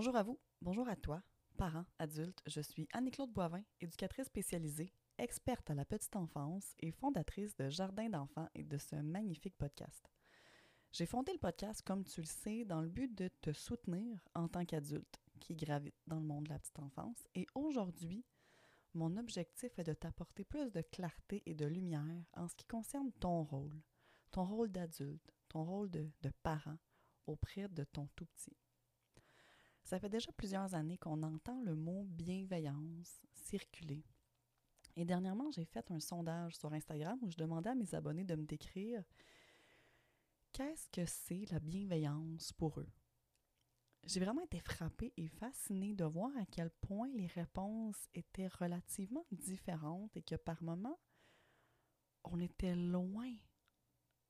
Bonjour à vous, bonjour à toi, parents, adultes. Je suis Annie-Claude Boivin, éducatrice spécialisée, experte à la petite enfance et fondatrice de Jardin d'enfants et de ce magnifique podcast. J'ai fondé le podcast, comme tu le sais, dans le but de te soutenir en tant qu'adulte qui gravite dans le monde de la petite enfance. Et aujourd'hui, mon objectif est de t'apporter plus de clarté et de lumière en ce qui concerne ton rôle, ton rôle d'adulte, ton rôle de, de parent auprès de ton tout petit. Ça fait déjà plusieurs années qu'on entend le mot bienveillance circuler. Et dernièrement, j'ai fait un sondage sur Instagram où je demandais à mes abonnés de me décrire qu'est-ce que c'est la bienveillance pour eux. J'ai vraiment été frappée et fascinée de voir à quel point les réponses étaient relativement différentes et que par moments, on était loin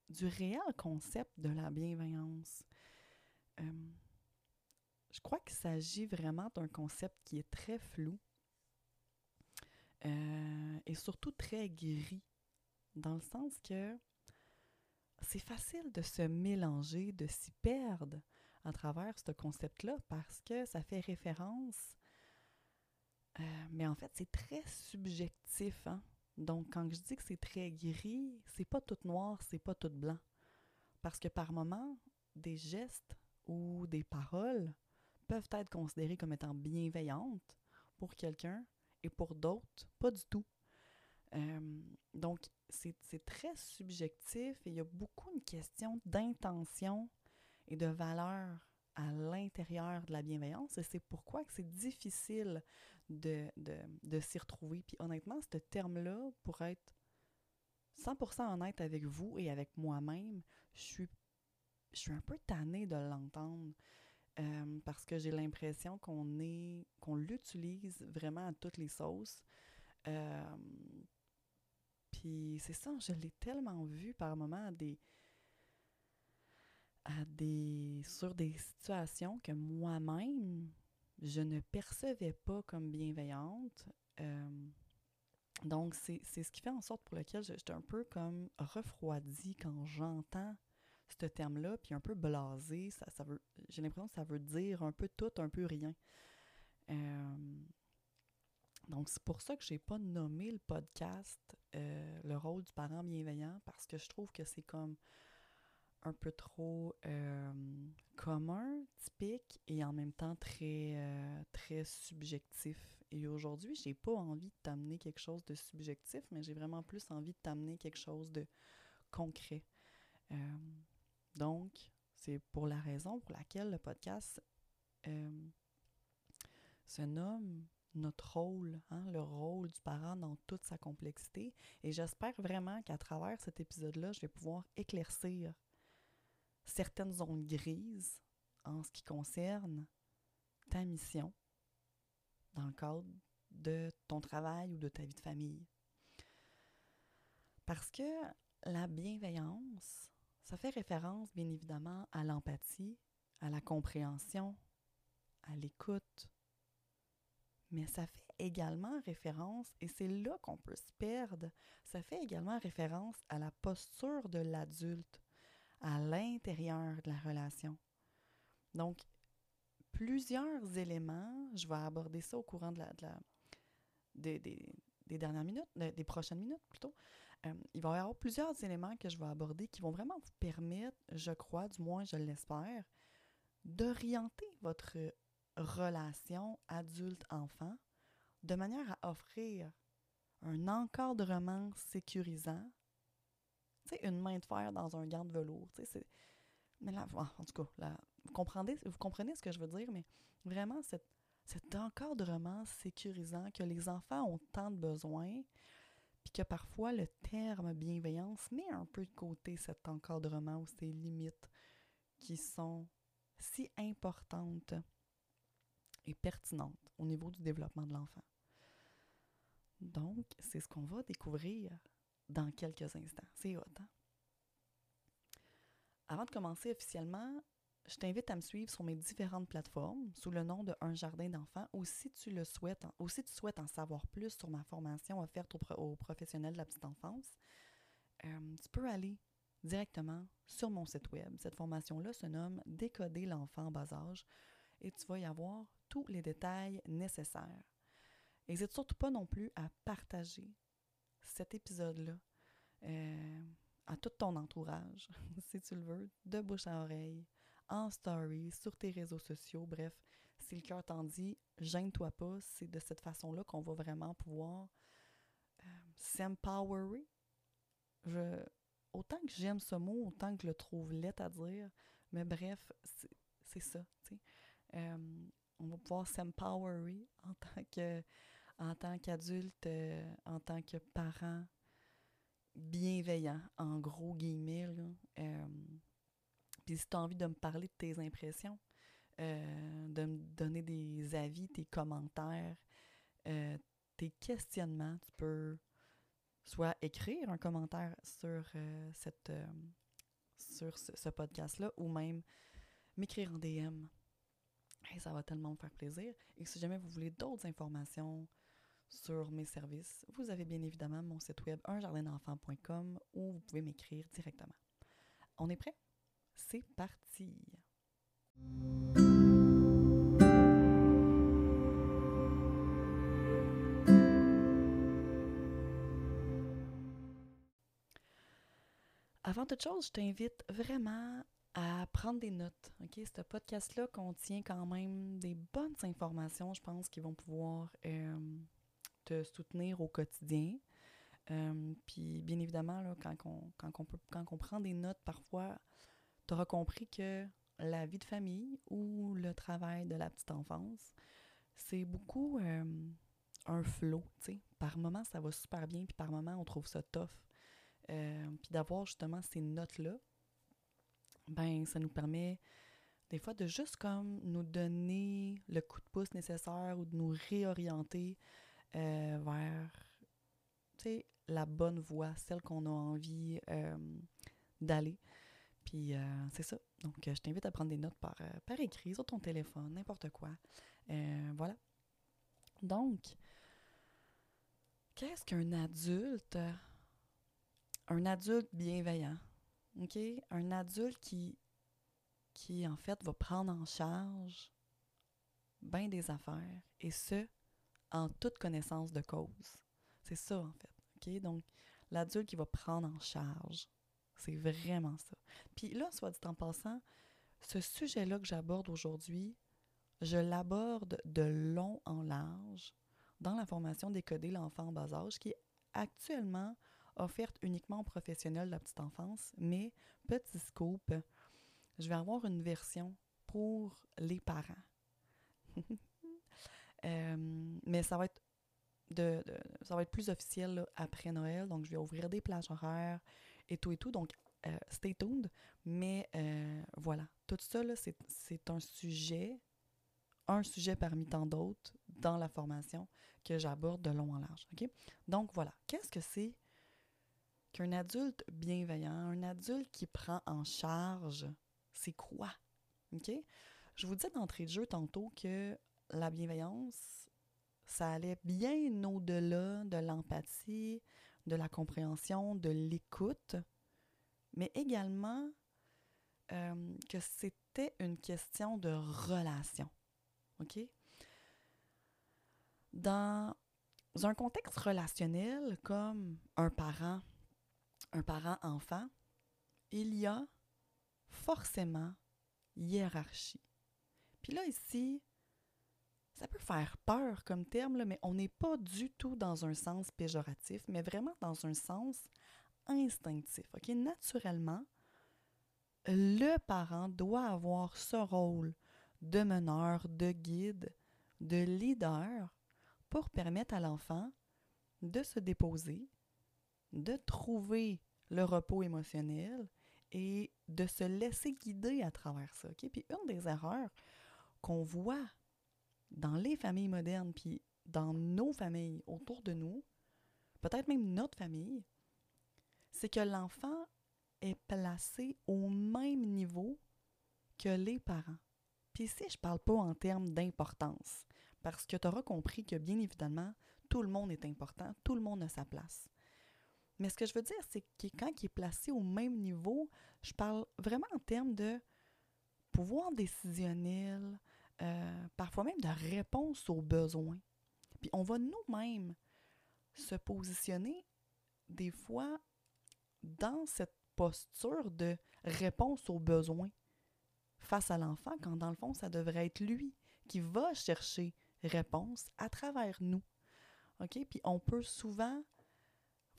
du réel concept de la bienveillance. Euh, je crois qu'il s'agit vraiment d'un concept qui est très flou euh, et surtout très gris, dans le sens que c'est facile de se mélanger, de s'y perdre à travers ce concept-là parce que ça fait référence, euh, mais en fait c'est très subjectif. Hein? Donc quand je dis que c'est très gris, c'est pas tout noir, c'est pas tout blanc. Parce que par moments, des gestes ou des paroles peuvent être considérées comme étant bienveillantes pour quelqu'un et pour d'autres, pas du tout. Euh, donc, c'est très subjectif et il y a beaucoup une question d'intention et de valeur à l'intérieur de la bienveillance et c'est pourquoi c'est difficile de, de, de s'y retrouver. Puis honnêtement, ce terme-là, pour être 100% honnête avec vous et avec moi-même, je suis, je suis un peu tannée de l'entendre. Euh, parce que j'ai l'impression qu'on est qu'on l'utilise vraiment à toutes les sauces. Euh, puis c'est ça, je l'ai tellement vu par moments à des à des sur des situations que moi-même je ne percevais pas comme bienveillante. Euh, donc c'est ce qui fait en sorte pour lequel j'étais un peu comme refroidie quand j'entends ce terme-là, puis un peu blasé. Ça, ça veut, j'ai l'impression que ça veut dire un peu tout, un peu rien. Euh, donc, c'est pour ça que je n'ai pas nommé le podcast euh, Le rôle du parent bienveillant, parce que je trouve que c'est comme un peu trop euh, commun, typique et en même temps très, très subjectif. Et aujourd'hui, j'ai pas envie de t'amener quelque chose de subjectif, mais j'ai vraiment plus envie de t'amener quelque chose de concret. Donc, c'est pour la raison pour laquelle le podcast euh, se nomme notre rôle, hein, le rôle du parent dans toute sa complexité. Et j'espère vraiment qu'à travers cet épisode-là, je vais pouvoir éclaircir certaines zones grises en ce qui concerne ta mission dans le cadre de ton travail ou de ta vie de famille. Parce que la bienveillance, ça fait référence, bien évidemment, à l'empathie, à la compréhension, à l'écoute. Mais ça fait également référence, et c'est là qu'on peut se perdre, ça fait également référence à la posture de l'adulte, à l'intérieur de la relation. Donc, plusieurs éléments, je vais aborder ça au courant de la, des, dernières minutes, des prochaines minutes plutôt, euh, il va y avoir plusieurs éléments que je vais aborder qui vont vraiment vous permettre, je crois, du moins je l'espère, d'orienter votre relation adulte-enfant de manière à offrir un encadrement sécurisant, tu sais, une main de fer dans un gant de velours, mais là, en tout cas, là, vous, comprenez, vous comprenez ce que je veux dire, mais vraiment cette cet encadrement sécurisant que les enfants ont tant de besoin, puis que parfois le terme bienveillance met un peu de côté cet encadrement ou ces limites qui sont si importantes et pertinentes au niveau du développement de l'enfant. Donc, c'est ce qu'on va découvrir dans quelques instants. C'est hot, hein? Avant de commencer officiellement, je t'invite à me suivre sur mes différentes plateformes sous le nom de Un Jardin d'enfants ou si tu le souhaites, ou si tu souhaites en savoir plus sur ma formation offerte aux, professionnels de la petite enfance, euh, tu peux aller directement sur mon site web. Cette formation-là se nomme Décoder l'enfant en bas âge et tu vas y avoir tous les détails nécessaires. N'hésite surtout pas non plus à partager cet épisode-là euh, à tout ton entourage, si tu le veux, de bouche à oreille, en story, sur tes réseaux sociaux, bref, si le cœur t'en dit, gêne-toi pas, c'est de cette façon-là qu'on va vraiment pouvoir euh, s'empowerer. Je, autant que j'aime ce mot, autant que je le trouve laid à dire, mais bref, c'est ça. Euh, on va pouvoir s'empowerer en tant que en tant qu'adulte, euh, en tant que parent bienveillant, en gros guillemets. Si tu as envie de me parler de tes impressions, euh, de me donner des avis, tes commentaires, tes questionnements, tu peux soit écrire un commentaire sur, cette, sur ce, podcast-là ou même m'écrire en DM. ça va tellement me faire plaisir. Et si jamais vous voulez d'autres informations, sur mes services, vous avez bien évidemment mon site web unjardinenfant.com où vous pouvez m'écrire directement. On est prêt? C'est parti! Avant toute chose, je t'invite vraiment à prendre des notes. Ce podcast-là contient quand même des bonnes informations, je pense, qui vont pouvoir euh, soutenir au quotidien. Euh, puis bien évidemment, quand on prend des notes, parfois, tu auras compris que la vie de famille ou le travail de la petite enfance, c'est beaucoup euh, un flow, tu sais. Par moment, ça va super bien, puis par moment, on trouve ça tough. Euh, puis d'avoir justement ces notes-là, ben ça nous permet des fois de juste comme nous donner le coup de pouce nécessaire ou de nous réorienter euh, vers la bonne voie, celle qu'on a envie d'aller. Puis euh, c'est ça. Donc, je t'invite à prendre des notes par, par écrit, sur ton téléphone, n'importe quoi. voilà. Donc, qu'est-ce qu'un adulte? Un adulte bienveillant. OK? Un adulte qui, qui, en fait, va prendre en charge bien des affaires. Et ce, en toute connaissance de cause. C'est ça, en fait. OK? Donc, l'adulte qui va prendre en charge. C'est vraiment ça. Puis là, soit dit en passant, ce sujet-là que j'aborde aujourd'hui, je l'aborde de long en large dans la formation Décoder l'enfant en bas âge, qui est actuellement offerte uniquement aux professionnels de la petite enfance, mais petit scoop, je vais avoir une version pour les parents. Euh, mais ça va être de, ça va être plus officiel après Noël, donc je vais ouvrir des plages horaires et tout et tout, donc euh, stay tuned. Mais euh, voilà, tout ça, c'est un sujet, un sujet parmi tant d'autres dans la formation que j'aborde de long en large. ok? Donc voilà, qu'est-ce que c'est qu'un adulte bienveillant, un adulte qui prend en charge, c'est quoi? OK? Je vous disais d'entrée de jeu tantôt que la bienveillance, ça allait bien au-delà de l'empathie, de la compréhension, de l'écoute, mais également euh, que c'était une question de relation. OK? Dans un contexte relationnel comme un parent, un parent-enfant, il y a forcément hiérarchie. Puis là, ici, ça peut faire peur comme terme, mais on n'est pas du tout dans un sens péjoratif, mais vraiment dans un sens instinctif. Naturellement, le parent doit avoir ce rôle de meneur, de guide, de leader pour permettre à l'enfant de se déposer, de trouver le repos émotionnel et de se laisser guider à travers ça. OK? Puis une des erreurs qu'on voit dans les familles modernes, puis dans nos familles autour de nous, peut-être même notre famille, c'est que l'enfant est placé au même niveau que les parents. Puis ici, je ne parle pas en termes d'importance, parce que tu auras compris que bien évidemment, tout le monde est important, tout le monde a sa place. Mais ce que je veux dire, c'est que quand il est placé au même niveau, je parle vraiment en termes de pouvoir décisionnel, euh, parfois même de réponse aux besoins. Puis on va nous-mêmes se positionner des fois dans cette posture de réponse aux besoins face à l'enfant, quand dans le fond, ça devrait être lui qui va chercher réponse à travers nous. OK? Puis on peut souvent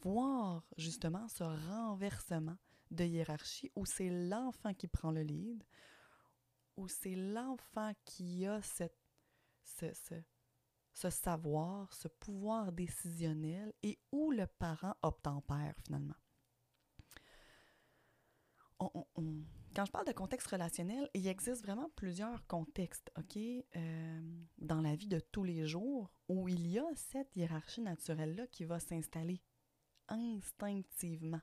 voir justement ce renversement de hiérarchie où c'est l'enfant qui prend le lead, où c'est l'enfant qui a cette, ce, ce, ce, savoir, ce pouvoir décisionnel et où le parent obtempère finalement. Quand je parle de contexte relationnel, il existe vraiment plusieurs contextes, OK, euh, dans la vie de tous les jours où il y a cette hiérarchie naturelle-là qui va s'installer instinctivement,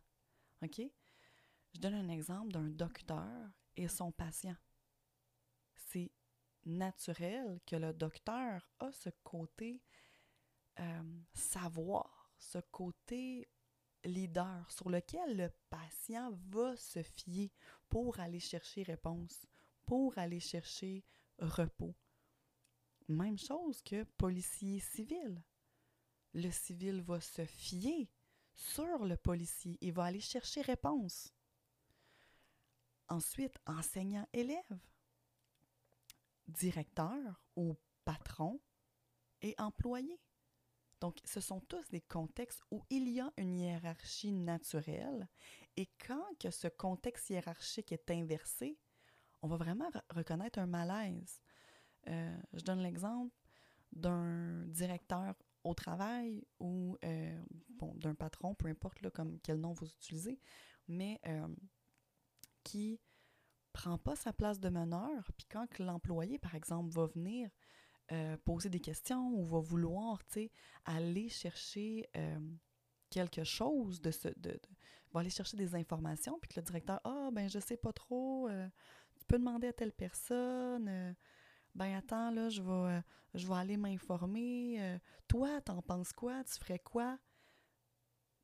OK? Je donne un exemple d'un docteur et son patient. C'est naturel que le docteur a ce côté euh, savoir, ce côté leader sur lequel le patient va se fier pour aller chercher réponse, pour aller chercher repos. Même chose que policier civil. Le civil va se fier sur le policier et va aller chercher réponse. Ensuite, enseignant-élève, directeur ou patron et employé. Donc, ce sont tous des contextes où il y a une hiérarchie naturelle et quand que ce contexte hiérarchique est inversé, on va vraiment reconnaître un malaise. Euh, je donne l'exemple d'un directeur au travail ou euh, bon, d'un patron, peu importe là, comme quel nom vous utilisez, mais euh, qui prend pas sa place de meneur, puis quand l'employé, par exemple, va venir euh, poser des questions ou va vouloir, aller chercher euh, quelque chose de ce... De, va aller chercher des informations, puis que le directeur, ah, ben je sais pas trop, tu peux demander à telle personne, ben attends, là, je vais, je vais aller m'informer, toi, t'en penses quoi, tu ferais quoi?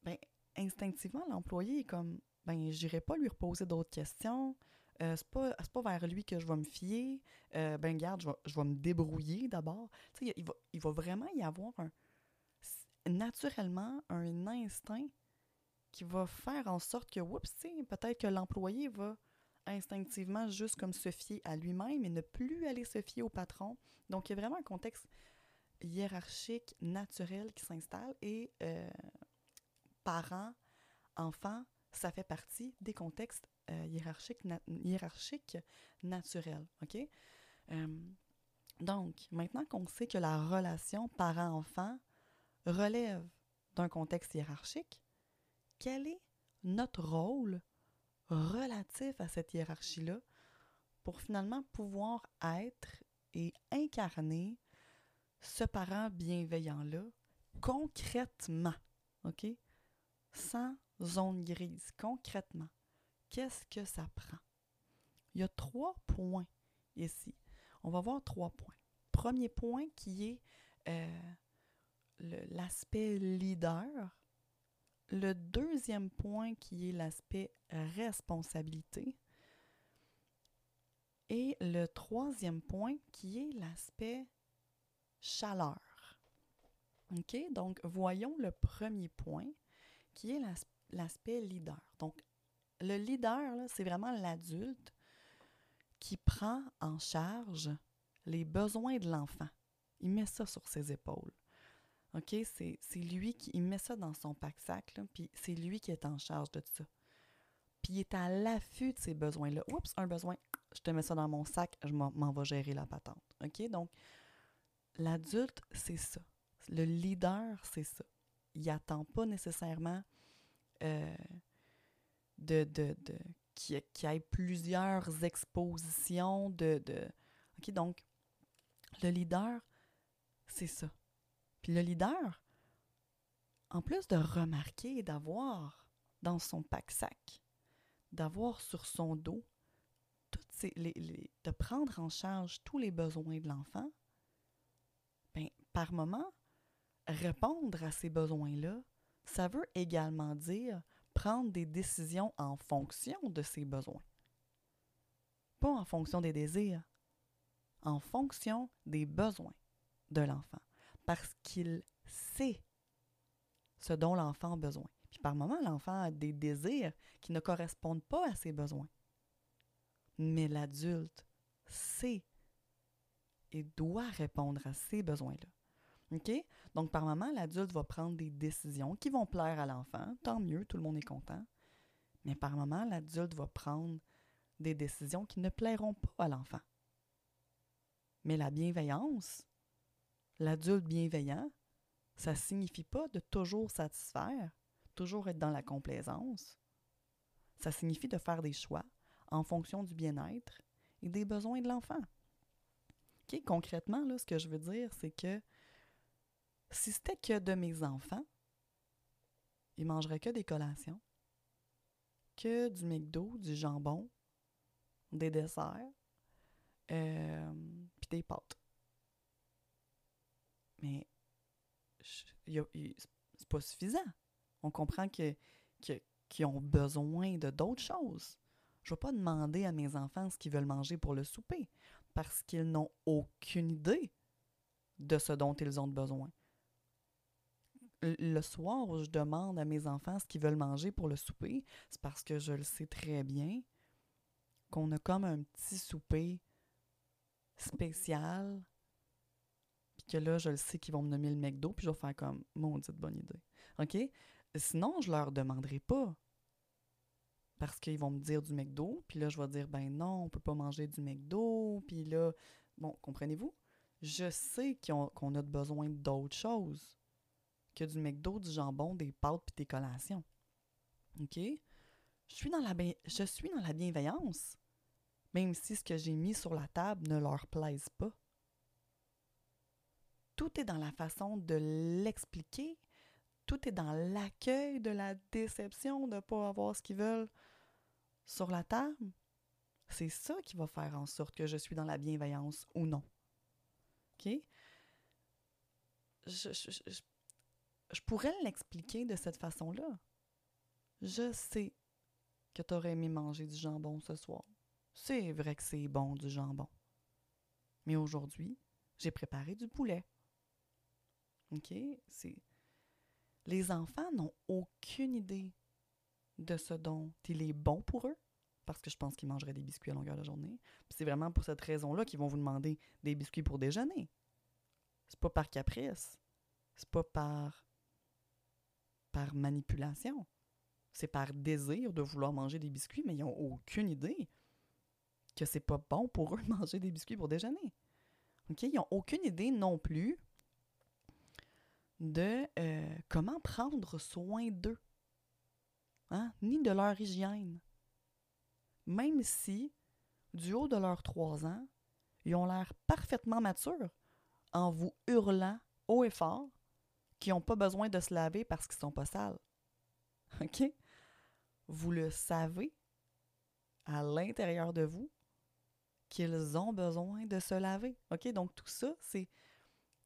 Ben, instinctivement, l'employé est comme, ben, j'irai pas lui reposer d'autres questions. Euh, c'est pas, pas vers lui que je vais me fier. Euh, ben, garde, je vais, je vais me débrouiller d'abord. Tu sais, il va, il va vraiment y avoir un, naturellement un instinct qui va faire en sorte que, oups, peut-être que l'employé va instinctivement juste comme se fier à lui-même et ne plus aller se fier au patron. Donc, il y a vraiment un contexte hiérarchique, naturel qui s'installe et euh, parents, enfants, ça fait partie des contextes euh, hiérarchiques, naturels. OK? Euh, donc, maintenant qu'on sait que la relation parent-enfant relève d'un contexte hiérarchique, quel est notre rôle relatif à cette hiérarchie-là pour finalement pouvoir être et incarner ce parent bienveillant-là concrètement, OK? Sans zone grise, concrètement, qu'est-ce que ça prend? Il y a trois points ici. On va voir trois points. Premier point qui est euh, l'aspect leader. Le deuxième point qui est l'aspect responsabilité. Et le troisième point qui est l'aspect chaleur. OK? Donc, voyons le premier point qui est l'aspect l'aspect leader. Donc, le leader, c'est vraiment l'adulte qui prend en charge les besoins de l'enfant. Il met ça sur ses épaules. OK? C'est lui qui met ça dans son pack-sac, puis c'est lui qui est en charge de ça. Puis il est à l'affût de ces besoins-là. Oups, un besoin, je te mets ça dans mon sac, je m'en vais gérer la patente. OK? Donc, l'adulte, c'est ça. Le leader, c'est ça. Il n'attend pas nécessairement euh, de, de, de qui, qui ait plusieurs expositions de, de. OK, donc, le leader, c'est ça. Puis le leader, en plus de remarquer d'avoir dans son pack-sac, d'avoir sur son dos, toutes ces, les, de prendre en charge tous les besoins de l'enfant, ben, par moment, répondre à ces besoins-là, ça veut également dire prendre des décisions en fonction de ses besoins. Pas en fonction des désirs, en fonction des besoins de l'enfant, parce qu'il sait ce dont l'enfant a besoin. Puis par moment, l'enfant a des désirs qui ne correspondent pas à ses besoins. Mais l'adulte sait et doit répondre à ces besoins-là. OK? Donc, par moment, l'adulte va prendre des décisions qui vont plaire à l'enfant. Tant mieux, tout le monde est content. Mais par moment, l'adulte va prendre des décisions qui ne plairont pas à l'enfant. Mais la bienveillance, l'adulte bienveillant, ça ne signifie pas de toujours satisfaire, toujours être dans la complaisance. Ça signifie de faire des choix en fonction du bien-être et des besoins de l'enfant. Concrètement, là, ce que je veux dire, c'est que si c'était que de mes enfants, ils mangeraient que des collations, que du McDo, du jambon, des desserts, euh, puis des pâtes. Mais c'est pas suffisant. On comprend que, qu'ils ont besoin de d'autres choses. Je ne vais pas demander à mes enfants ce qu'ils veulent manger pour le souper parce qu'ils n'ont aucune idée de ce dont ils ont besoin. Le soir où je demande à mes enfants ce qu'ils veulent manger pour le souper, c'est parce que je le sais très bien qu'on a comme un petit souper spécial, puis que là, je le sais qu'ils vont me nommer le McDo, puis je vais faire comme maudite bonne idée. OK? Sinon, je leur demanderai pas parce qu'ils vont me dire du McDo, puis là, je vais dire, ben non, on peut pas manger du McDo, puis là, bon, comprenez-vous? Je sais qu'on a besoin d'autres choses que du McDo, du jambon, des pâtes puis des collations. Je suis, dans la bienveillance, même si ce que j'ai mis sur la table ne leur plaise pas. Tout est dans la façon de l'expliquer, tout est dans l'accueil de la déception de ne pas avoir ce qu'ils veulent sur la table, c'est ça qui va faire en sorte que je suis dans la bienveillance ou non. OK? Pourrais l'expliquer de cette façon-là. Je sais que tu aurais aimé manger du jambon ce soir. C'est vrai que c'est bon du jambon. Mais aujourd'hui, j'ai préparé du poulet. OK? C'est. Les enfants n'ont aucune idée de ce dont il est bon pour eux, parce que je pense qu'ils mangeraient des biscuits à longueur de journée. Puis c'est vraiment pour cette raison-là qu'ils vont vous demander des biscuits pour déjeuner. C'est pas par caprice. C'est pas par par manipulation. C'est par désir de vouloir manger des biscuits, mais ils n'ont aucune idée que c'est pas bon pour eux de manger des biscuits pour déjeuner. Ils n'ont aucune idée non plus de euh, comment prendre soin d'eux. Hein? ni de leur hygiène. Même si, du haut de leurs trois ans, ils ont l'air parfaitement matures en vous hurlant haut et fort qu'ils n'ont pas besoin de se laver parce qu'ils ne sont pas sales. OK? Vous le savez à l'intérieur de vous qu'ils ont besoin de se laver. OK? Donc tout ça, c'est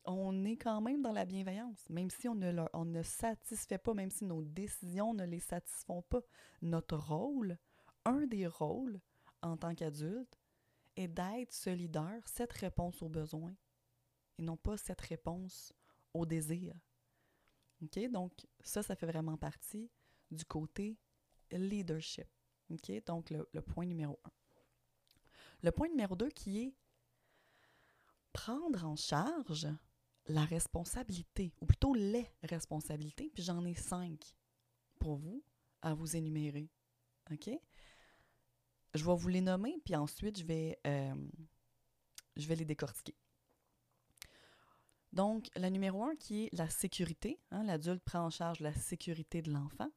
on est quand même dans la bienveillance, même si on ne, on ne satisfait pas, même si nos décisions ne les satisfont pas. Notre rôle, un des rôles en tant qu'adulte, est d'être ce leader, cette réponse aux besoins, et non pas cette réponse au désir. OK? Donc, ça, ça fait vraiment partie du côté leadership. OK? Donc, le, point numéro un. Le point numéro deux qui est prendre en charge la responsabilité, ou plutôt les responsabilités, puis j'en ai cinq pour vous à vous énumérer. OK? Je vais vous les nommer, puis ensuite je vais, euh, je vais les décortiquer. Donc, la numéro un qui est la sécurité. Hein, L'adulte prend en charge la sécurité de l'enfant.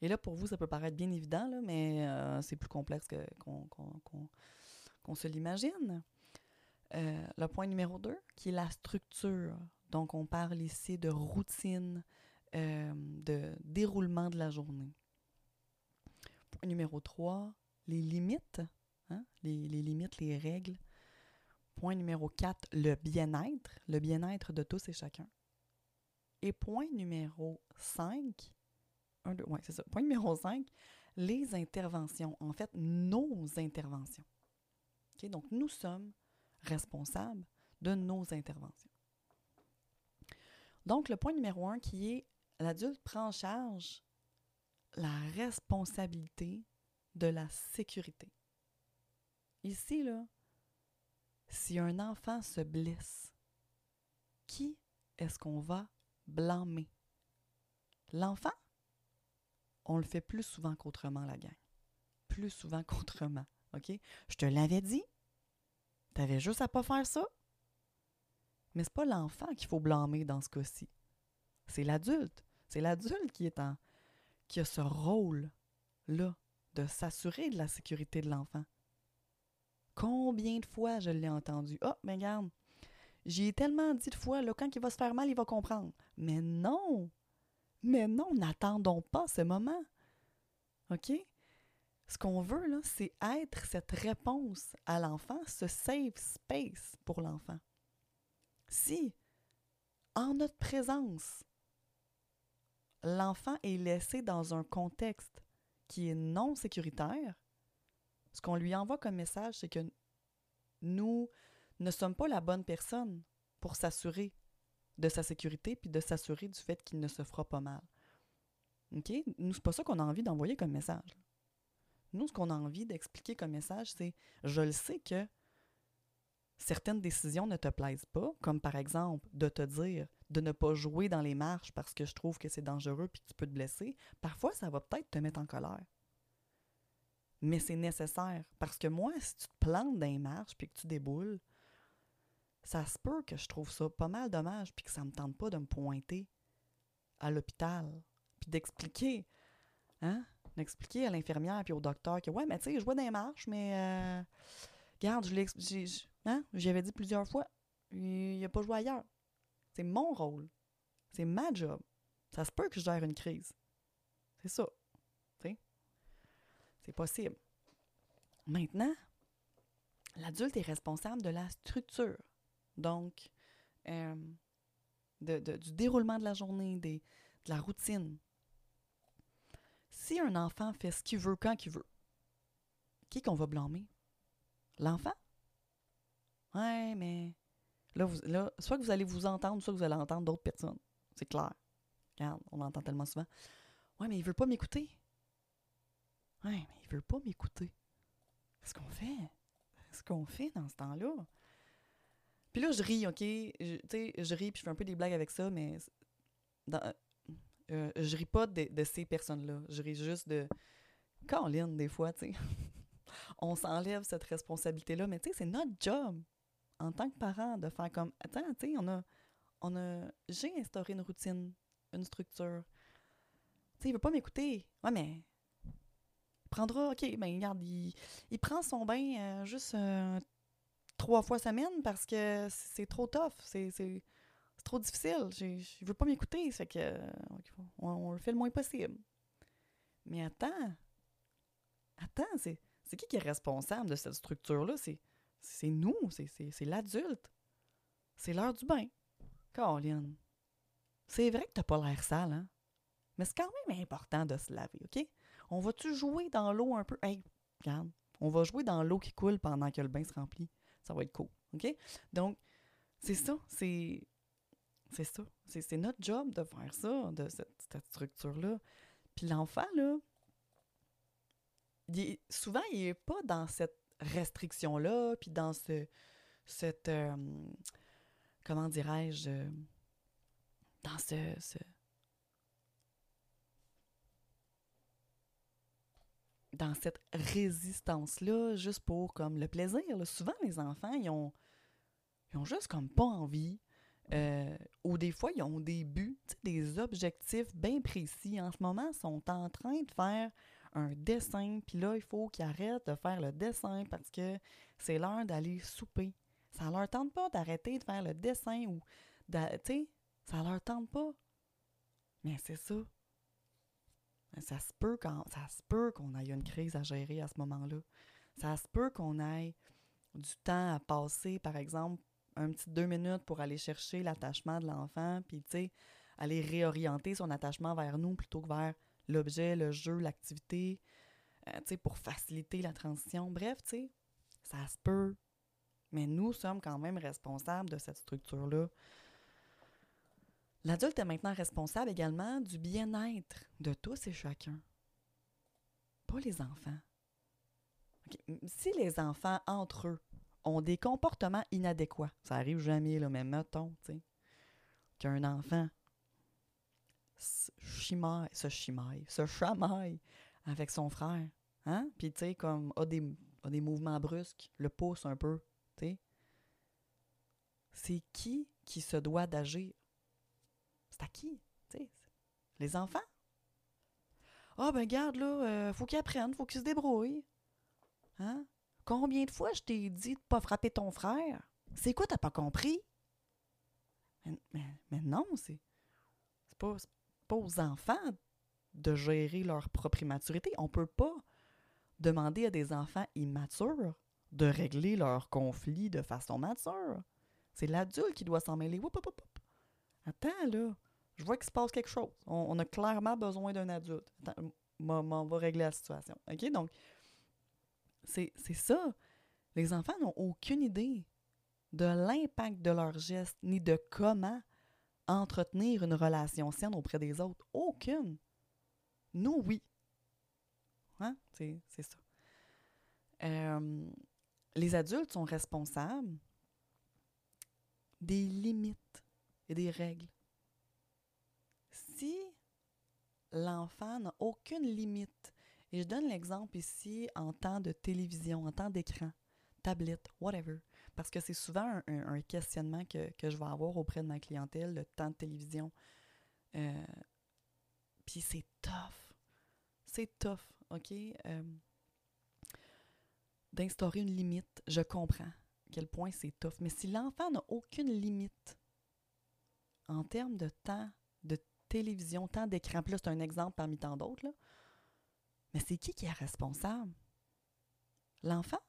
Et là, pour vous, ça peut paraître bien évident, mais euh, c'est plus complexe qu'on se l'imagine. Euh, le point numéro 2, qui est la structure. Donc, on parle ici de routine, euh, de déroulement de la journée. Point numéro 3, les limites, hein, les, limites, les règles. Point numéro 4, le bien-être, le bien-être de tous et chacun. Et point numéro 5, un, deux, ouais, c'est ça. Point numéro 5, les interventions. En fait, nos interventions. donc, nous sommes responsables de nos interventions. Donc, le point numéro un qui est l'adulte prend en charge la responsabilité de la sécurité. Ici, là, si un enfant se blesse, qui est-ce qu'on va blâmer? L'enfant? On le fait plus souvent qu'autrement, la gang. Plus souvent qu'autrement. OK? Je te l'avais dit. T'avais juste à pas faire ça. Mais c'est pas l'enfant qu'il faut blâmer dans ce cas-ci. C'est l'adulte. C'est l'adulte qui est en qui a ce rôle-là de s'assurer de la sécurité de l'enfant. Combien de fois je l'ai entendu? Ah, oh, mais regarde, j'y tellement dit de fois, là, quand il va se faire mal, il va comprendre. Mais non! Mais non, n'attendons pas ce moment. OK? Ce qu'on veut, là, c'est être cette réponse à l'enfant, ce safe space pour l'enfant. Si, en notre présence, l'enfant est laissé dans un contexte qui est non sécuritaire, ce qu'on lui envoie comme message, c'est que nous ne sommes pas la bonne personne pour s'assurer de sa sécurité puis de s'assurer du fait qu'il ne se fera pas mal. OK? Nous, c'est pas ça qu'on a envie d'envoyer comme message. Nous, ce qu'on a envie d'expliquer comme message, c'est je le sais que certaines décisions ne te plaisent pas, comme par exemple de te dire de ne pas jouer dans les marches parce que je trouve que c'est dangereux puis que tu peux te blesser. Parfois, ça va peut-être te mettre en colère. Mais c'est nécessaire parce que moi, si tu te plantes dans les marches puis que tu déboules, ça se peut que je trouve ça pas mal dommage puis que ça me tente pas de me pointer à l'hôpital puis d'expliquer, hein, d'expliquer à l'infirmière puis au docteur que ouais, mais tu sais, je vois les marches, mais euh, regarde, je l'ai, hein, j'avais dit plusieurs fois, il n'a pas joué ailleurs. C'est mon rôle, c'est ma job. Ça se peut que je gère une crise. C'est ça. C'est possible. Maintenant, l'adulte est responsable de la structure. Donc, euh, du déroulement de la journée, de la routine. Si un enfant fait ce qu'il veut quand il veut, qui qu'on va blâmer? L'enfant? Ouais, mais là, vous, là, soit que vous allez vous entendre, soit que vous allez entendre d'autres personnes. C'est clair. Regarde, on l'entend tellement souvent. Ouais, mais il veut pas m'écouter. Ouais, mais il veut pas m'écouter. Qu'est-ce qu'on fait? Qu'est-ce qu'on fait dans ce temps-là? Puis là, je ris, OK? Tu sais, je ris puis je fais un peu des blagues avec ça, mais dans, euh, je ris pas de, de ces personnes-là. Je ris juste de Caroline, des fois, tu sais. on s'enlève cette responsabilité-là, mais tu sais, c'est notre job en tant que parent de faire comme Attends, tu sais, on a, on a. J'ai instauré une routine, une structure. Tu sais, il veut pas m'écouter. Ouais, mais prendra, OK, ben regarde, il, prend son bain euh, juste euh, trois fois semaine parce que c'est trop tough, c'est trop difficile. Je veux pas m'écouter, c'est que on, le fait le moins possible. Mais attends, attends, c'est qui qui est responsable de cette structure-là? C'est nous, c'est l'adulte. C'est l'heure du bain. Caroline, c'est vrai que t'as pas l'air sale, hein? Mais c'est quand même important de se laver, OK? On va-tu jouer dans l'eau un peu? Hey, regarde, on va jouer dans l'eau qui coule pendant que le bain se remplit. Ça va être cool. OK? Donc, c'est ça. C'est. C'est ça. C'est notre job de faire ça, de cette, structure-là. Puis l'enfant, là, souvent, il n'est pas dans cette restriction-là, puis dans ce. Cette. Euh, comment dirais-je? Dans ce dans cette résistance-là, juste pour comme le plaisir. Souvent, les enfants, ils ont, ils ont juste comme pas envie. Euh, ou des fois, ils ont des buts, des objectifs bien précis. En ce moment, ils sont en train de faire un dessin, puis là, il faut qu'ils arrêtent de faire le dessin parce que c'est l'heure d'aller souper. Ça leur tente pas d'arrêter de faire le dessin ou, tu ça leur tente pas. Mais c'est ça. Ça se peut qu'on ait une crise à gérer à ce moment-là. Ça se peut qu'on ait du temps à passer, par exemple, un petit deux minutes pour aller chercher l'attachement de l'enfant, puis aller réorienter son attachement vers nous plutôt que vers l'objet, le jeu, l'activité, euh, pour faciliter la transition. Bref, ça se peut. Mais nous sommes quand même responsables de cette structure-là. L'adulte est maintenant responsable également du bien-être de tous et chacun. Pas les enfants. Si les enfants, entre eux, ont des comportements inadéquats, ça arrive jamais, là, mais mettons, qu'un enfant se chimaille, se chimaille, se chamaille avec son frère, hein? Puis, tu sais, comme, a des, a des mouvements brusques, le pousse un peu, tu sais. C'est qui qui se doit d'agir? C'est à qui? Les enfants? Ah, ben, garde, là, euh, faut qu'ils apprennent, faut qu'ils se débrouillent. Hein? Combien de fois je t'ai dit de pas frapper ton frère? C'est quoi, t'as pas compris? Mais, non, c'est pas, pas aux enfants de gérer leur propre immaturité. On peut pas demander à des enfants immatures de régler leurs conflits de façon mature. C'est l'adulte qui doit s'en mêler. Attends, là. Je vois qu'il se passe quelque chose. On, a clairement besoin d'un adulte. Attends, on va régler la situation. OK? Donc, c'est ça. Les enfants n'ont aucune idée de l'impact de leurs gestes ni de comment entretenir une relation saine auprès des autres. Aucune. Nous, oui. Hein? C'est ça. Euh, les adultes sont responsables des limites et des règles. Si l'enfant n'a aucune limite et je donne l'exemple ici en temps de télévision, en temps d'écran, tablette, whatever. Parce que c'est souvent un, questionnement que, je vais avoir auprès de ma clientèle, le temps de télévision. Euh, puis c'est tough. C'est tough, OK? Euh, d'instaurer une limite, je comprends à quel point c'est tough. Mais si l'enfant n'a aucune limite en termes de temps télévision, temps d'écran, puis là, c'est un exemple parmi tant d'autres, mais c'est qui qui est responsable? L'enfant?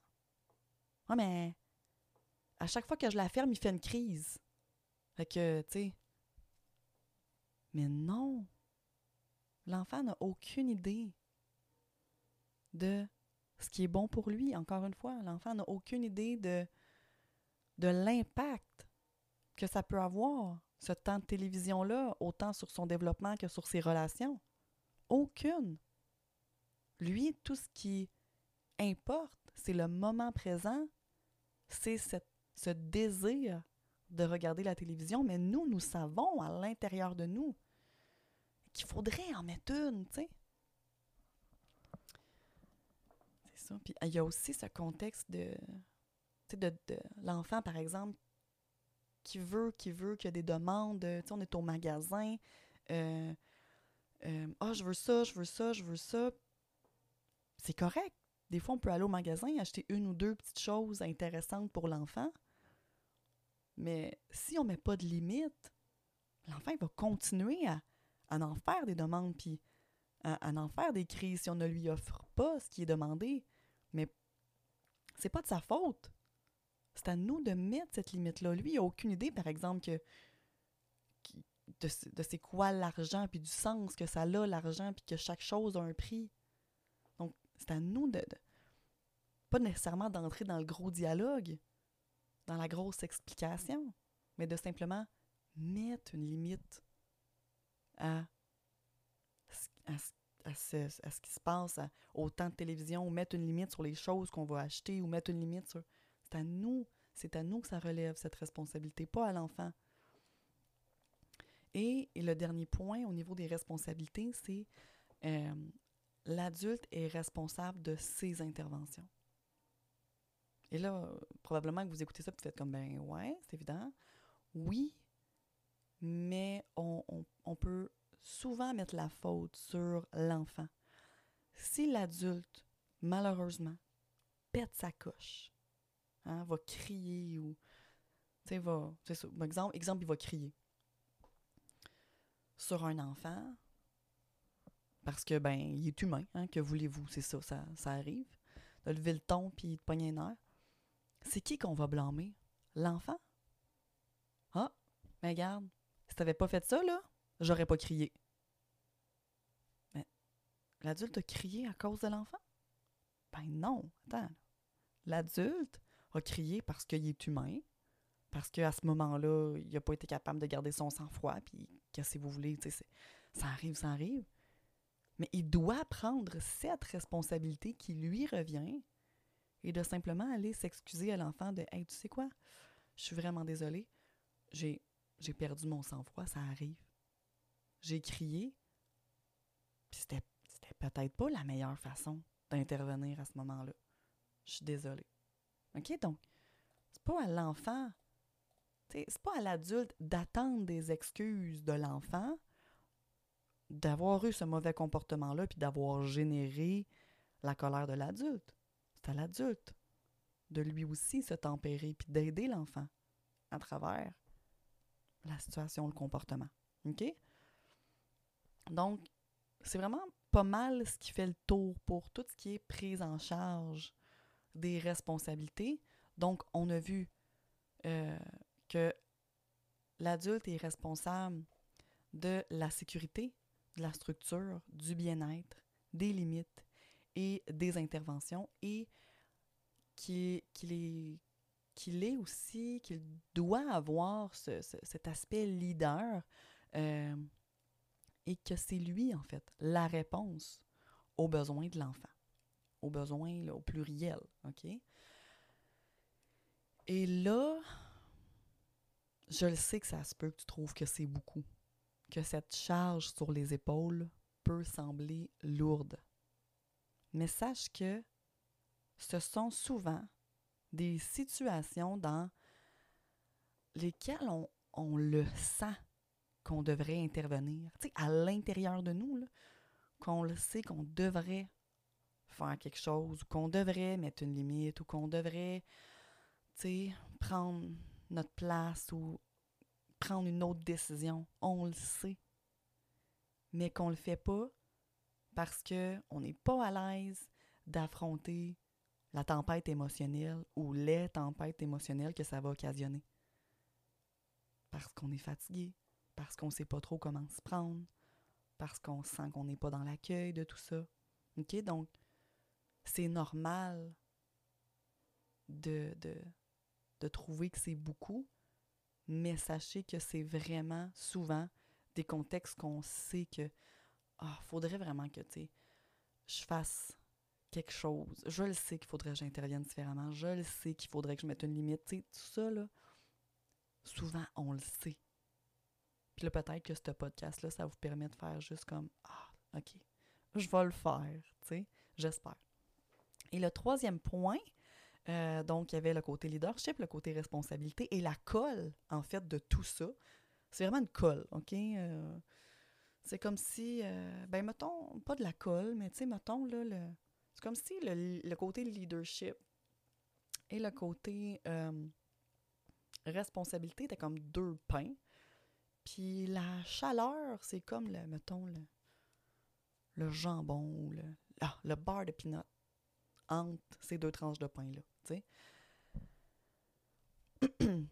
Oui, mais à chaque fois que je la ferme, il fait une crise. Fait que, tu sais. Mais non. L'enfant n'a aucune idée de ce qui est bon pour lui, encore une fois. L'enfant n'a aucune idée de l'impact que ça peut avoir, ce temps de télévision-là, autant sur son développement que sur ses relations? Aucune. Lui, tout ce qui importe, c'est le moment présent, c'est ce désir de regarder la télévision, mais nous, nous savons à l'intérieur de nous qu'il faudrait en mettre une, tu sais. C'est ça. Puis il y a aussi ce contexte de, de, de l'enfant, par exemple, qui veut, qui veut, qui a des demandes. Tu sais, on est au magasin. Euh, euh, ah, je veux ça, je veux ça, je veux ça c'est correct. Des fois, on peut aller au magasin acheter une ou deux petites choses intéressantes pour l'enfant. Mais si on ne met pas de limite, l'enfant va continuer à, en faire des demandes, puis à, en faire des crises si on ne lui offre pas ce qui est demandé. Mais c'est pas de sa faute. C'est à nous de mettre cette limite-là. Lui, il n'a aucune idée, par exemple, que, de, de c'est quoi l'argent, puis du sens que ça a, l'argent, puis que chaque chose a un prix. C'est à nous de, pas nécessairement d'entrer dans le gros dialogue, dans la grosse explication, mais de simplement mettre une limite à, à, ce, qui se passe au temps de télévision, ou mettre une limite sur les choses qu'on va acheter, ou mettre une limite sur... C'est à nous, c'est à nous que ça relève cette responsabilité, pas à l'enfant. Et, le dernier point au niveau des responsabilités, c'est euh, l'adulte est responsable de ses interventions. Et là, probablement que vous écoutez ça vous faites comme, ben ouais, c'est évident. Oui, mais on, peut souvent mettre la faute sur l'enfant. Si l'adulte, malheureusement, pète sa coche, hein, va crier ou, tu sais, va, exemple, exemple, il va crier sur un enfant, parce que, ben, il est humain, hein, que voulez-vous, c'est ça, ça, arrive. De lever le ton puis de pogner un air. C'est qui qu'on va blâmer? L'enfant? Ah, mais regarde, si t'avais pas fait ça, là, j'aurais pas crié. Mais l'adulte a crié à cause de l'enfant? Ben non, attends. L'adulte a crié parce qu'il est humain, parce qu'à ce moment-là, il n'a pas été capable de garder son sang-froid, puis qu'est-ce que vous voulez, ça arrive, ça arrive. Mais il doit prendre cette responsabilité qui lui revient et de simplement aller s'excuser à l'enfant de Hey, tu sais quoi? Je suis vraiment désolée. J'ai, perdu mon sang-froid, ça arrive. J'ai crié, puis c'était peut-être pas la meilleure façon d'intervenir à ce moment-là. Je suis désolée. OK? Donc, c'est pas à l'enfant, c'est pas à l'adulte d'attendre des excuses de l'enfant, d'avoir eu ce mauvais comportement-là, puis d'avoir généré la colère de l'adulte. C'est à l'adulte de lui aussi se tempérer, puis d'aider l'enfant à travers la situation, le comportement. OK? Donc, c'est vraiment pas mal ce qui fait le tour pour tout ce qui est prise en charge des responsabilités. Donc, on a vu euh, que l'adulte est responsable de la sécurité, de la structure, du bien-être, des limites et des interventions et qu'il est, aussi, qu'il doit avoir cet aspect leader euh, et que c'est lui, en fait, la réponse aux besoins de l'enfant, aux besoins au pluriel, OK? Et là, je le sais que ça se peut que tu trouves que c'est beaucoup, que cette charge sur les épaules peut sembler lourde. Mais sache que ce sont souvent des situations dans lesquelles on, le sent qu'on devrait intervenir. Tu sais, à l'intérieur de nous, qu'on le sait qu'on devrait faire quelque chose, ou qu'on devrait mettre une limite, ou qu'on devrait, tu sais, prendre notre place ou prendre une autre décision. On le sait. Mais qu'on le fait pas parce qu'on n'est pas à l'aise d'affronter la tempête émotionnelle ou les tempêtes émotionnelles que ça va occasionner. Parce qu'on est fatigué, parce qu'on ne sait pas trop comment se prendre, parce qu'on sent qu'on n'est pas dans l'accueil de tout ça. OK? Donc, c'est normal de, de, de trouver que c'est beaucoup, mais sachez que c'est vraiment souvent des contextes qu'on sait que ah, faudrait vraiment que tu je fasse quelque chose. Je le sais qu'il faudrait que j'intervienne différemment. Je le sais qu'il faudrait que je mette une limite. Tout ça, là, souvent, on le sait. Puis là, peut-être que ce podcast-là, ça vous permet de faire juste comme Ah, OK, je vais le faire, tu sais, j'espère. Et le troisième point, euh, donc, il y avait le côté leadership, le côté responsabilité et la colle, en fait, de tout ça. C'est vraiment une colle, OK? Euh, c'est comme si, euh, ben, mettons, pas de la colle, mais tu sais, mettons, là, le, c'est comme si le, le, côté leadership et le côté responsabilité étaient comme deux pains. Puis la chaleur, c'est comme, le, mettons, le, le jambon, le, ah, le de pinot entre ces deux tranches de pain-là.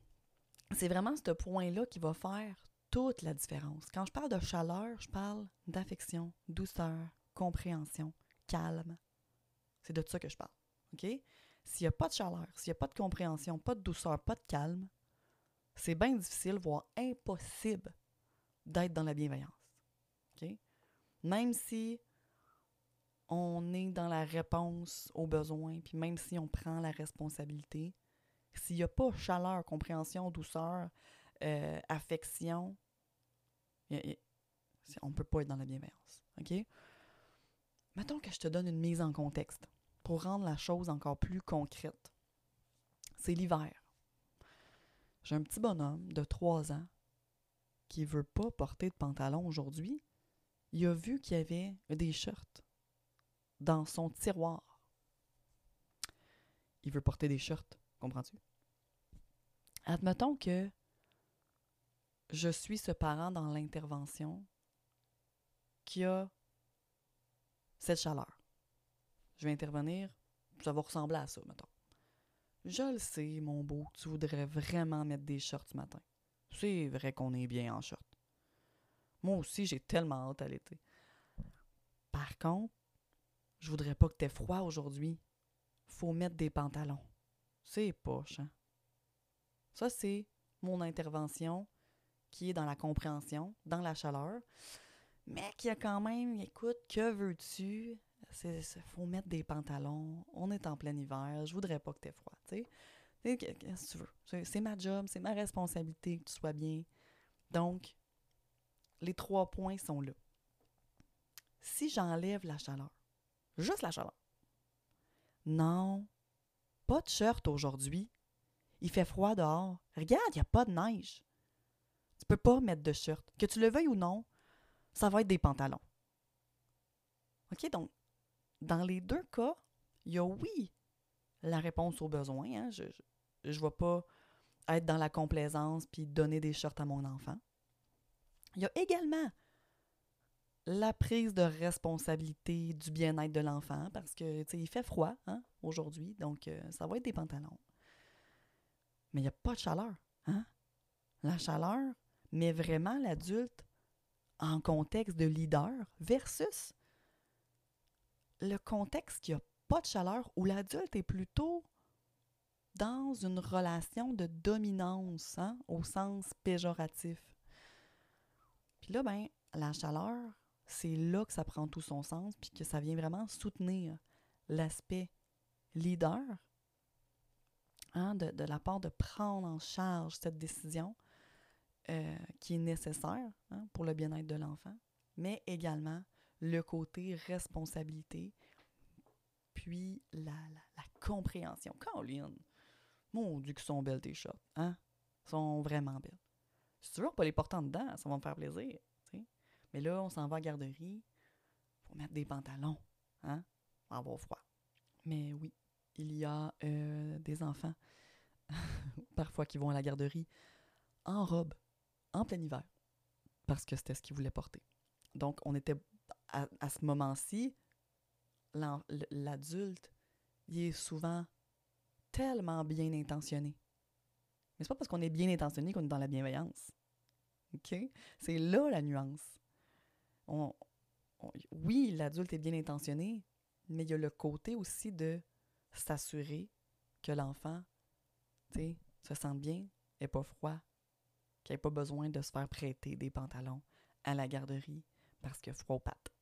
C'est vraiment ce point-là qui va faire toute la différence. Quand je parle de chaleur, je parle d'affection, douceur, compréhension, calme. C'est de ça que je parle. S'il n'y a pas de chaleur, s'il n'y a pas de compréhension, pas de douceur, pas de calme, c'est bien difficile, voire impossible d'être dans la bienveillance. Même si on est dans la réponse aux besoins, puis même si on prend la responsabilité, s'il n'y a pas chaleur, compréhension, douceur, euh, affection, on ne peut pas être dans la bienveillance. OK? Mettons que je te donne une mise en contexte pour rendre la chose encore plus concrète. C'est l'hiver. J'ai un petit bonhomme de 3 ans qui ne veut pas porter de pantalon aujourd'hui. Il a vu qu'il y avait des shirts dans son tiroir. Il veut porter des shirts, comprends-tu? Admettons que je suis ce parent dans l'intervention qui a cette chaleur. Je vais intervenir, ça va ressembler à ça, mettons. Je le sais, mon beau, tu voudrais vraiment mettre des shorts ce matin. C'est vrai qu'on est bien en short. Moi aussi, j'ai tellement hâte à l'été. Par contre, je voudrais pas que tu aies froid aujourd'hui. Faut mettre des pantalons. C'est poche, hein? Ça, c'est mon intervention qui est dans la compréhension, dans la chaleur, mais qui a quand même, écoute, que veux-tu? Il faut mettre des pantalons, on est en plein hiver, je voudrais pas que tu aies froid, tu sais. Qu'est-ce que tu veux? C'est ma job, c'est ma responsabilité que tu sois bien. Donc, les trois points sont là. Si j'enlève la chaleur, juste la chaleur, non, pas de shirt aujourd'hui. Il fait froid dehors. Regarde, il n'y a pas de neige. Tu peux pas mettre de shirt. Que tu le veuilles ou non, ça va être des pantalons. OK? Donc, dans les deux cas, il y a oui la réponse aux besoins. Hein. Je ne vais pas être dans la complaisance puis donner des shirts à mon enfant. Il y a également la prise de responsabilité du bien-être de l'enfant parce que il fait froid hein, aujourd'hui, donc euh, ça va être des pantalons. Mais il n'y a pas de chaleur. Hein? La chaleur met vraiment l'adulte en contexte de leader versus le contexte qui a pas de chaleur où l'adulte est plutôt dans une relation de dominance hein, au sens péjoratif. Puis là, ben, la chaleur, c'est là que ça prend tout son sens, puis que ça vient vraiment soutenir l'aspect leader hein, de, la part de prendre en charge cette décision euh, qui est nécessaire hein, pour le bien-être de l'enfant, mais également le côté responsabilité, puis la, la, compréhension. Caroline, mon Dieu, que sont belles tes shots, hein? sont vraiment belles. Tu veux pas les porter en dedans, ça va me faire plaisir. Mais là, on s'en va à la garderie, faut mettre des pantalons, hein? Va avoir froid. Mais oui, il y a euh, des enfants, parfois qui vont à la garderie en robe, en plein hiver, parce que c'était ce qu'ils voulaient porter. Donc, on était à, à ce moment-ci, l'adulte, il est souvent tellement bien intentionné. Mais c'est pas parce qu'on est bien intentionné qu'on est dans la bienveillance. OK? C'est là la nuance oui, l'adulte est bien intentionné, mais il y a le côté aussi de s'assurer que l'enfant se sente bien, et pas froid, qu'il n'ait pas besoin de se faire prêter des pantalons à la garderie parce qu'il a froid aux pattes.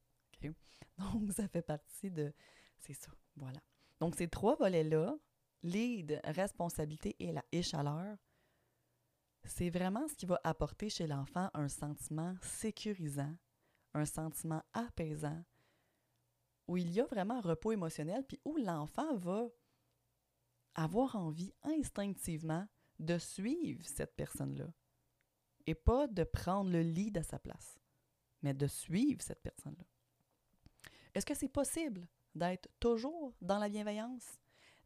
Donc, ça fait partie de... C'est ça, voilà. Donc, ces trois volets-là, lead, responsabilité et la chaleur, c'est vraiment ce qui va apporter chez l'enfant un sentiment sécurisant un sentiment apaisant, où il y a vraiment un repos émotionnel, puis où l'enfant va avoir envie instinctivement de suivre cette personne-là. Et pas de prendre le lead à sa place, mais de suivre cette personne-là. Est-ce que c'est possible d'être toujours dans la bienveillance?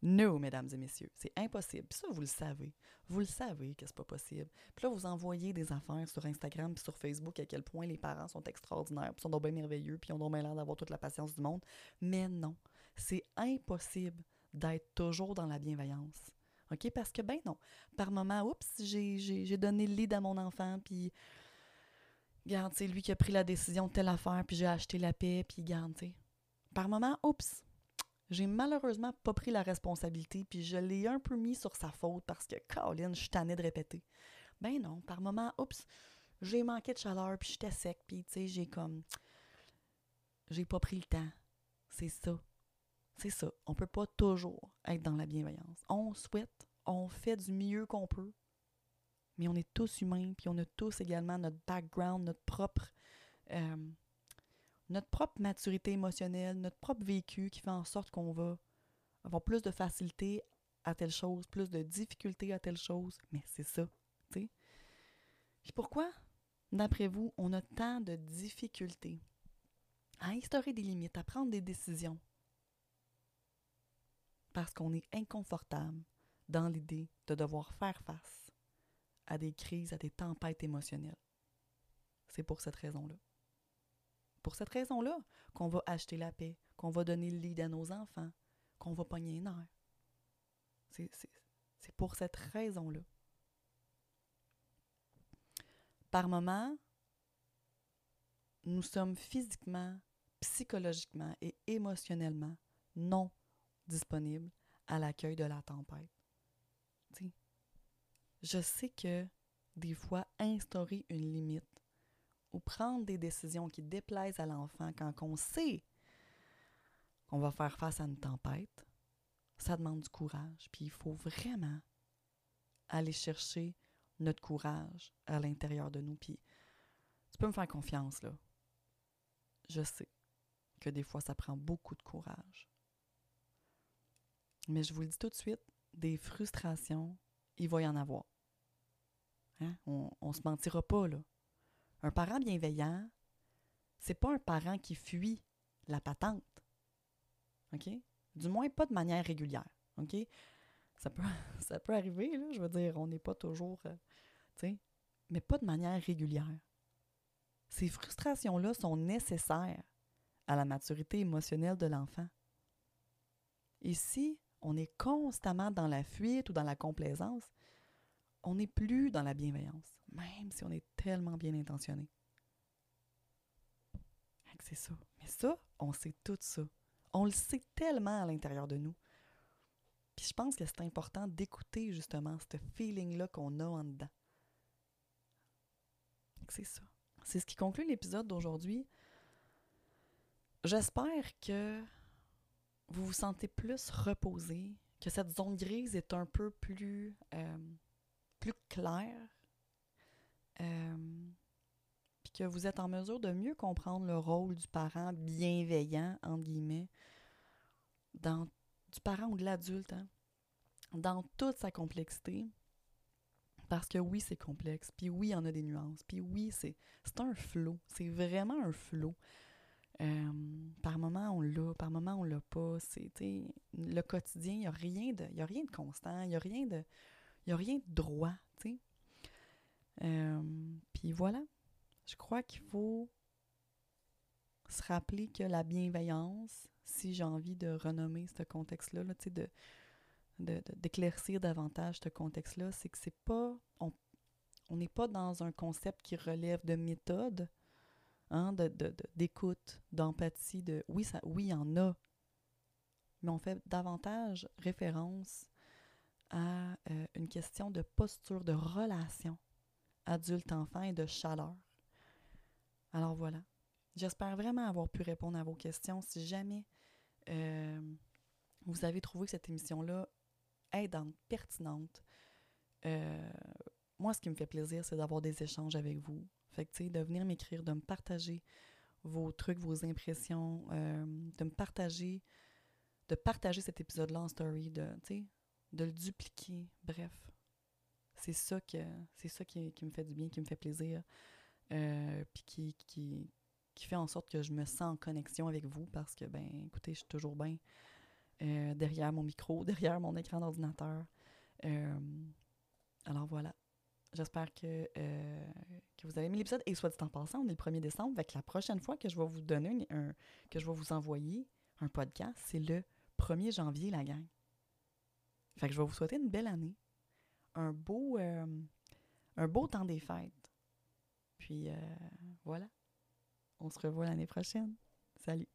Non, mesdames et messieurs, c'est impossible. Puis ça, vous le savez. Vous le savez que c'est pas possible. Puis là, vous envoyez des affaires sur Instagram puis sur Facebook à quel point les parents sont extraordinaires, puis sont donc bien merveilleux, puis ont bien l'air d'avoir toute la patience du monde. Mais non, c'est impossible d'être toujours dans la bienveillance. OK? Parce que, ben non, par moment, oups, j'ai donné le lead à mon enfant, puis, regarde, c'est lui qui a pris la décision de telle affaire, puis j'ai acheté la paix, puis, garde, tu. Par moment, oups, j'ai malheureusement pas pris la responsabilité, puis je l'ai un peu mis sur sa faute parce que, Colin, je suis tannée de répéter. Ben non, par moment, oups, j'ai manqué de chaleur, puis j'étais sec, puis tu sais, j'ai comme. J'ai pas pris le temps. C'est ça. C'est ça. On peut pas toujours être dans la bienveillance. On souhaite, on fait du mieux qu'on peut, mais on est tous humains, puis on a tous également notre background, notre propre. Euh, notre propre maturité émotionnelle, notre propre vécu qui fait en sorte qu'on va avoir plus de facilité à telle chose, plus de difficulté à telle chose. Mais c'est ça, tu sais. Puis pourquoi, d'après vous, on a tant de difficultés à instaurer des limites, à prendre des décisions? Parce qu'on est inconfortable dans l'idée de devoir faire face à des crises, à des tempêtes émotionnelles. C'est pour cette raison-là pour cette raison-là qu'on va acheter la paix, qu'on va donner le lead à nos enfants, qu'on va pogner un air. C'est pour cette raison-là. Par moment, nous sommes physiquement, psychologiquement et émotionnellement non disponibles à l'accueil de la tempête. Je sais que des fois, instaurer une limite prendre des décisions qui déplaisent à l'enfant quand on sait qu'on va faire face à une tempête, ça demande du courage. Puis il faut vraiment aller chercher notre courage à l'intérieur de nous. Puis tu peux me faire confiance, là. Je sais que des fois, ça prend beaucoup de courage. Mais je vous le dis tout de suite, des frustrations, il va y en avoir. Hein? On, ne se mentira pas, là. Un parent bienveillant, c'est pas un parent qui fuit la patente. OK? Du moins, pas de manière régulière. OK? Ça peut, ça peut arriver, là, je veux dire, on n'est pas toujours. Euh, mais pas de manière régulière. Ces frustrations-là sont nécessaires à la maturité émotionnelle de l'enfant. Et si on est constamment dans la fuite ou dans la complaisance, on n'est plus dans la bienveillance, même si on est tellement bien intentionné. C'est ça. Mais ça, on sait tout ça. On le sait tellement à l'intérieur de nous. Puis je pense que c'est important d'écouter justement ce feeling-là qu'on a en dedans. C'est ça. C'est ce qui conclut l'épisode d'aujourd'hui. J'espère que vous vous sentez plus reposé, que cette zone grise est un peu plus, euh, plus claire, euh, puis que vous êtes en mesure de mieux comprendre le rôle du parent bienveillant, entre guillemets, dans, du parent ou de l'adulte, hein, dans toute sa complexité. Parce que oui, c'est complexe, puis oui, il y en a des nuances, puis oui, c'est un flot, c'est vraiment un flot. Euh, par moment, on l'a, par moment, on l'a pas. C'est, le quotidien, il n'y a, rien de, y a rien de constant, il n'y a, rien de, y a rien de droit. Euh, Puis voilà, je crois qu'il faut se rappeler que la bienveillance, si j'ai envie de renommer ce contexte-là, là, de, d'éclaircir davantage ce contexte-là, c'est que c'est pas. On n'est pas dans un concept qui relève de méthode, hein, d'écoute, d'empathie, de oui, ça, oui, il y en a. Mais on fait davantage référence à euh, une question de posture, de relation adulte-enfant et de chaleur. Alors voilà. J'espère vraiment avoir pu répondre à vos questions. Si jamais euh, vous avez trouvé cette émission-là aidante, pertinente, euh, moi, ce qui me fait plaisir, c'est d'avoir des échanges avec vous. Fait que, tu sais, de venir m'écrire, de me partager vos trucs, vos impressions, de me partager, de partager cet épisode-là en story, de, tu sais, de le dupliquer. Bref, c'est ça, que, c'est ça qui, me fait du bien, qui me fait plaisir, euh, puis qui, fait en sorte que je me sens en connexion avec vous parce que, ben, écoutez, je suis toujours bien euh, derrière mon micro, derrière mon écran d'ordinateur. Euh, alors voilà. J'espère que, que vous avez aimé l'épisode. Et soit dit en passant, on est le 1er décembre. Avec la prochaine fois que je vais vous donner un, que je vais vous envoyer un podcast, c'est le 1er janvier, la gang. Fait que je vais vous souhaiter une belle année un beau, euh, un beau temps des fêtes. Puis euh, voilà, on se revoit l'année prochaine. Salut.